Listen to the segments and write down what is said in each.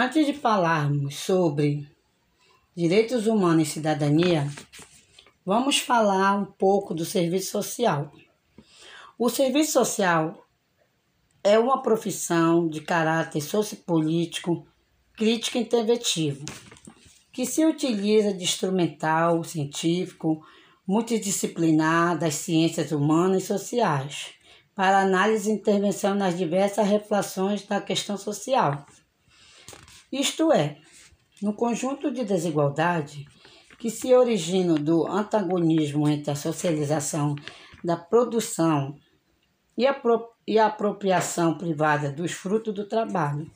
Antes de falarmos sobre direitos humanos e cidadania, vamos falar um pouco do serviço social. O serviço social é uma profissão de caráter sociopolítico, crítico e interventivo, que se utiliza de instrumental científico multidisciplinar das ciências humanas e sociais para análise e intervenção nas diversas reflexões da questão social. Isto é, no conjunto de desigualdade que se origina do antagonismo entre a socialização da produção e a, e a apropriação privada dos frutos do trabalho,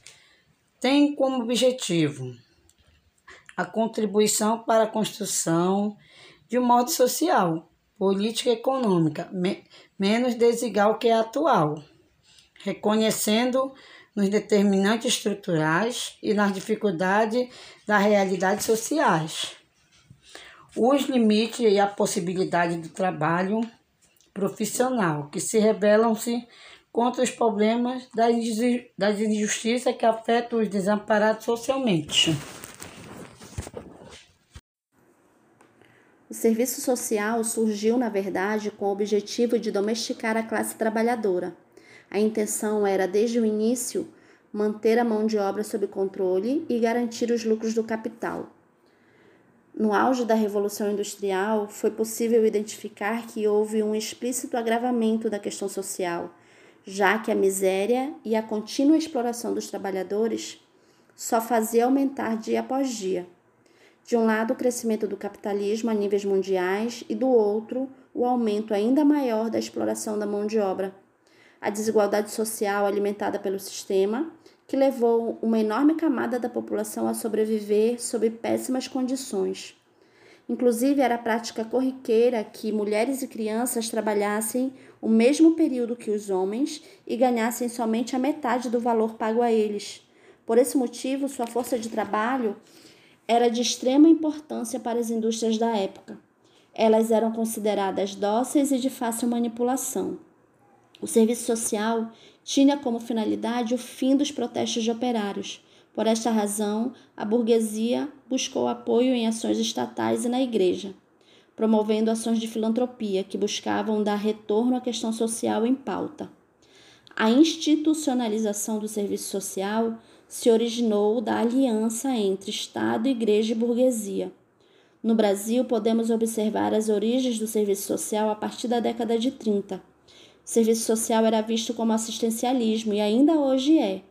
tem como objetivo a contribuição para a construção de um modo social, política e econômica me, menos desigual que a atual, reconhecendo nos determinantes estruturais e nas dificuldades das realidades sociais, os limites e a possibilidade do trabalho profissional, que se revelam-se contra os problemas das injustiças que afetam os desamparados socialmente. O serviço social surgiu, na verdade, com o objetivo de domesticar a classe trabalhadora. A intenção era, desde o início, manter a mão de obra sob controle e garantir os lucros do capital. No auge da Revolução Industrial, foi possível identificar que houve um explícito agravamento da questão social, já que a miséria e a contínua exploração dos trabalhadores só fazia aumentar dia após dia. De um lado, o crescimento do capitalismo a níveis mundiais e do outro, o aumento ainda maior da exploração da mão de obra. A desigualdade social alimentada pelo sistema que levou uma enorme camada da população a sobreviver sob péssimas condições. Inclusive, era prática corriqueira que mulheres e crianças trabalhassem o mesmo período que os homens e ganhassem somente a metade do valor pago a eles. Por esse motivo, sua força de trabalho era de extrema importância para as indústrias da época. Elas eram consideradas dóceis e de fácil manipulação. O serviço social tinha como finalidade o fim dos protestos de operários. Por esta razão, a burguesia buscou apoio em ações estatais e na igreja, promovendo ações de filantropia que buscavam dar retorno à questão social em pauta. A institucionalização do serviço social se originou da aliança entre Estado, Igreja e burguesia. No Brasil, podemos observar as origens do serviço social a partir da década de 30 serviço social era visto como assistencialismo e ainda hoje é.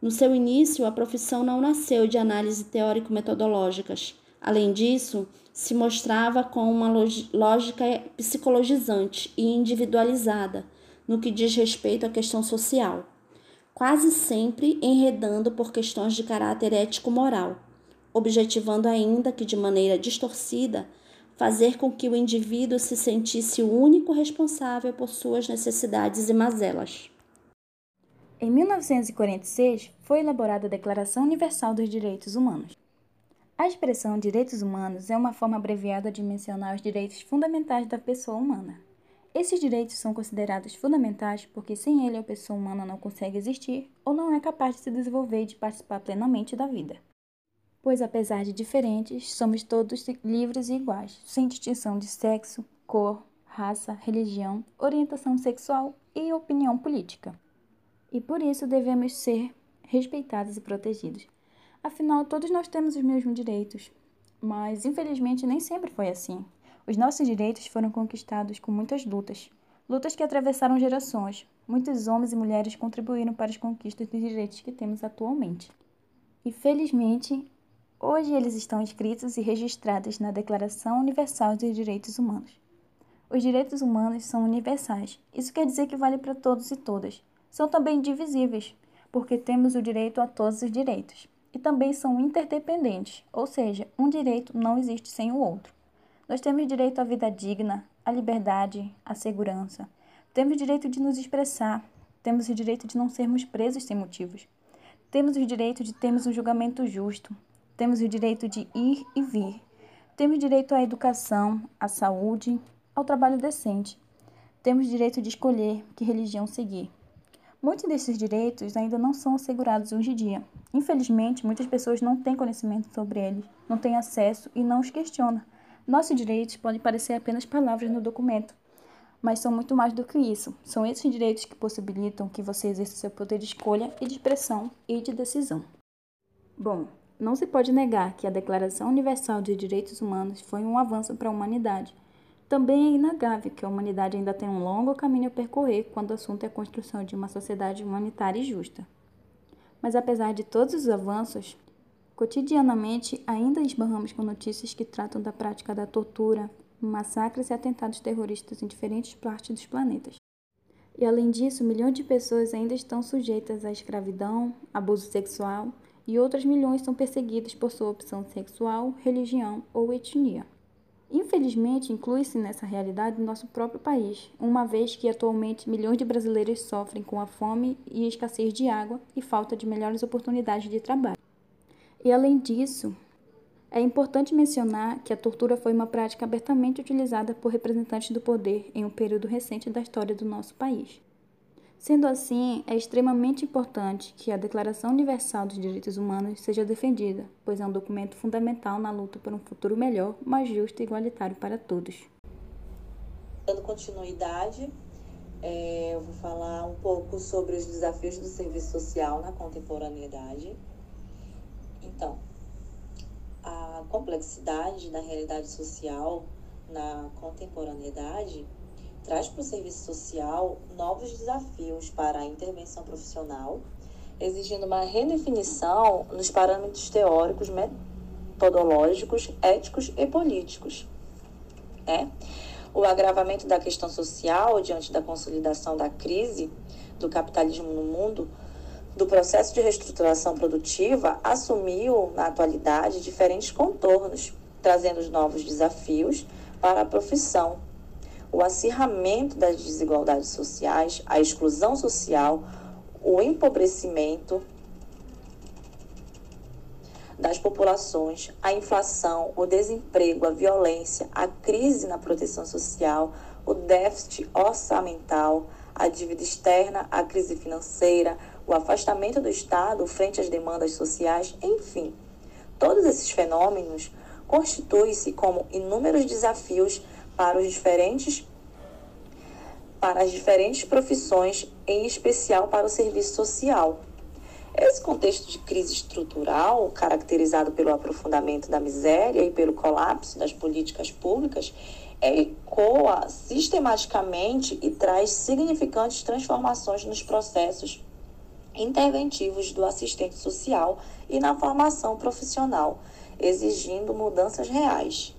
No seu início, a profissão não nasceu de análise teórico-metodológicas. Além disso, se mostrava com uma lógica psicologizante e individualizada no que diz respeito à questão social, quase sempre enredando por questões de caráter ético-moral, objetivando ainda que de maneira distorcida fazer com que o indivíduo se sentisse o único responsável por suas necessidades e mazelas. Em 1946, foi elaborada a Declaração Universal dos Direitos Humanos. A expressão direitos humanos é uma forma abreviada de mencionar os direitos fundamentais da pessoa humana. Esses direitos são considerados fundamentais porque sem ele a pessoa humana não consegue existir ou não é capaz de se desenvolver e de participar plenamente da vida pois apesar de diferentes, somos todos livres e iguais, sem distinção de sexo, cor, raça, religião, orientação sexual e opinião política. E por isso devemos ser respeitados e protegidos. Afinal, todos nós temos os mesmos direitos, mas infelizmente nem sempre foi assim. Os nossos direitos foram conquistados com muitas lutas, lutas que atravessaram gerações. Muitos homens e mulheres contribuíram para as conquistas dos direitos que temos atualmente. E felizmente, Hoje eles estão escritos e registrados na Declaração Universal dos Direitos Humanos. Os direitos humanos são universais. Isso quer dizer que vale para todos e todas. São também divisíveis, porque temos o direito a todos os direitos. E também são interdependentes, ou seja, um direito não existe sem o outro. Nós temos direito à vida digna, à liberdade, à segurança. Temos o direito de nos expressar. Temos o direito de não sermos presos sem motivos. Temos o direito de termos um julgamento justo, temos o direito de ir e vir. Temos direito à educação, à saúde, ao trabalho decente. Temos direito de escolher que religião seguir. Muitos desses direitos ainda não são assegurados hoje em dia. Infelizmente, muitas pessoas não têm conhecimento sobre eles, não têm acesso e não os questionam. Nossos direitos podem parecer apenas palavras no documento, mas são muito mais do que isso. São esses direitos que possibilitam que você exerça seu poder de escolha e de expressão e de decisão. Bom, não se pode negar que a Declaração Universal de Direitos Humanos foi um avanço para a humanidade. Também é inegável que a humanidade ainda tem um longo caminho a percorrer quando o assunto é a construção de uma sociedade humanitária e justa. Mas apesar de todos os avanços, cotidianamente ainda esbarramos com notícias que tratam da prática da tortura, massacres e atentados terroristas em diferentes partes dos planetas. E além disso, milhões de pessoas ainda estão sujeitas à escravidão, abuso sexual e outras milhões são perseguidas por sua opção sexual, religião ou etnia. Infelizmente, inclui-se nessa realidade nosso próprio país, uma vez que atualmente milhões de brasileiros sofrem com a fome e escassez de água e falta de melhores oportunidades de trabalho. E além disso, é importante mencionar que a tortura foi uma prática abertamente utilizada por representantes do poder em um período recente da história do nosso país. Sendo assim, é extremamente importante que a Declaração Universal dos Direitos Humanos seja defendida, pois é um documento fundamental na luta por um futuro melhor, mais justo e igualitário para todos. Dando continuidade, é, eu vou falar um pouco sobre os desafios do serviço social na contemporaneidade. Então, a complexidade da realidade social na contemporaneidade traz para o serviço social novos desafios para a intervenção profissional, exigindo uma redefinição nos parâmetros teóricos, metodológicos, éticos e políticos. Né? O agravamento da questão social diante da consolidação da crise do capitalismo no mundo, do processo de reestruturação produtiva, assumiu, na atualidade, diferentes contornos, trazendo novos desafios para a profissão, o acirramento das desigualdades sociais, a exclusão social, o empobrecimento das populações, a inflação, o desemprego, a violência, a crise na proteção social, o déficit orçamental, a dívida externa, a crise financeira, o afastamento do Estado frente às demandas sociais, enfim. Todos esses fenômenos constituem-se como inúmeros desafios para os diferentes para as diferentes profissões, em especial para o serviço social. Esse contexto de crise estrutural, caracterizado pelo aprofundamento da miséria e pelo colapso das políticas públicas, ecoa sistematicamente e traz significantes transformações nos processos interventivos do assistente social e na formação profissional, exigindo mudanças reais.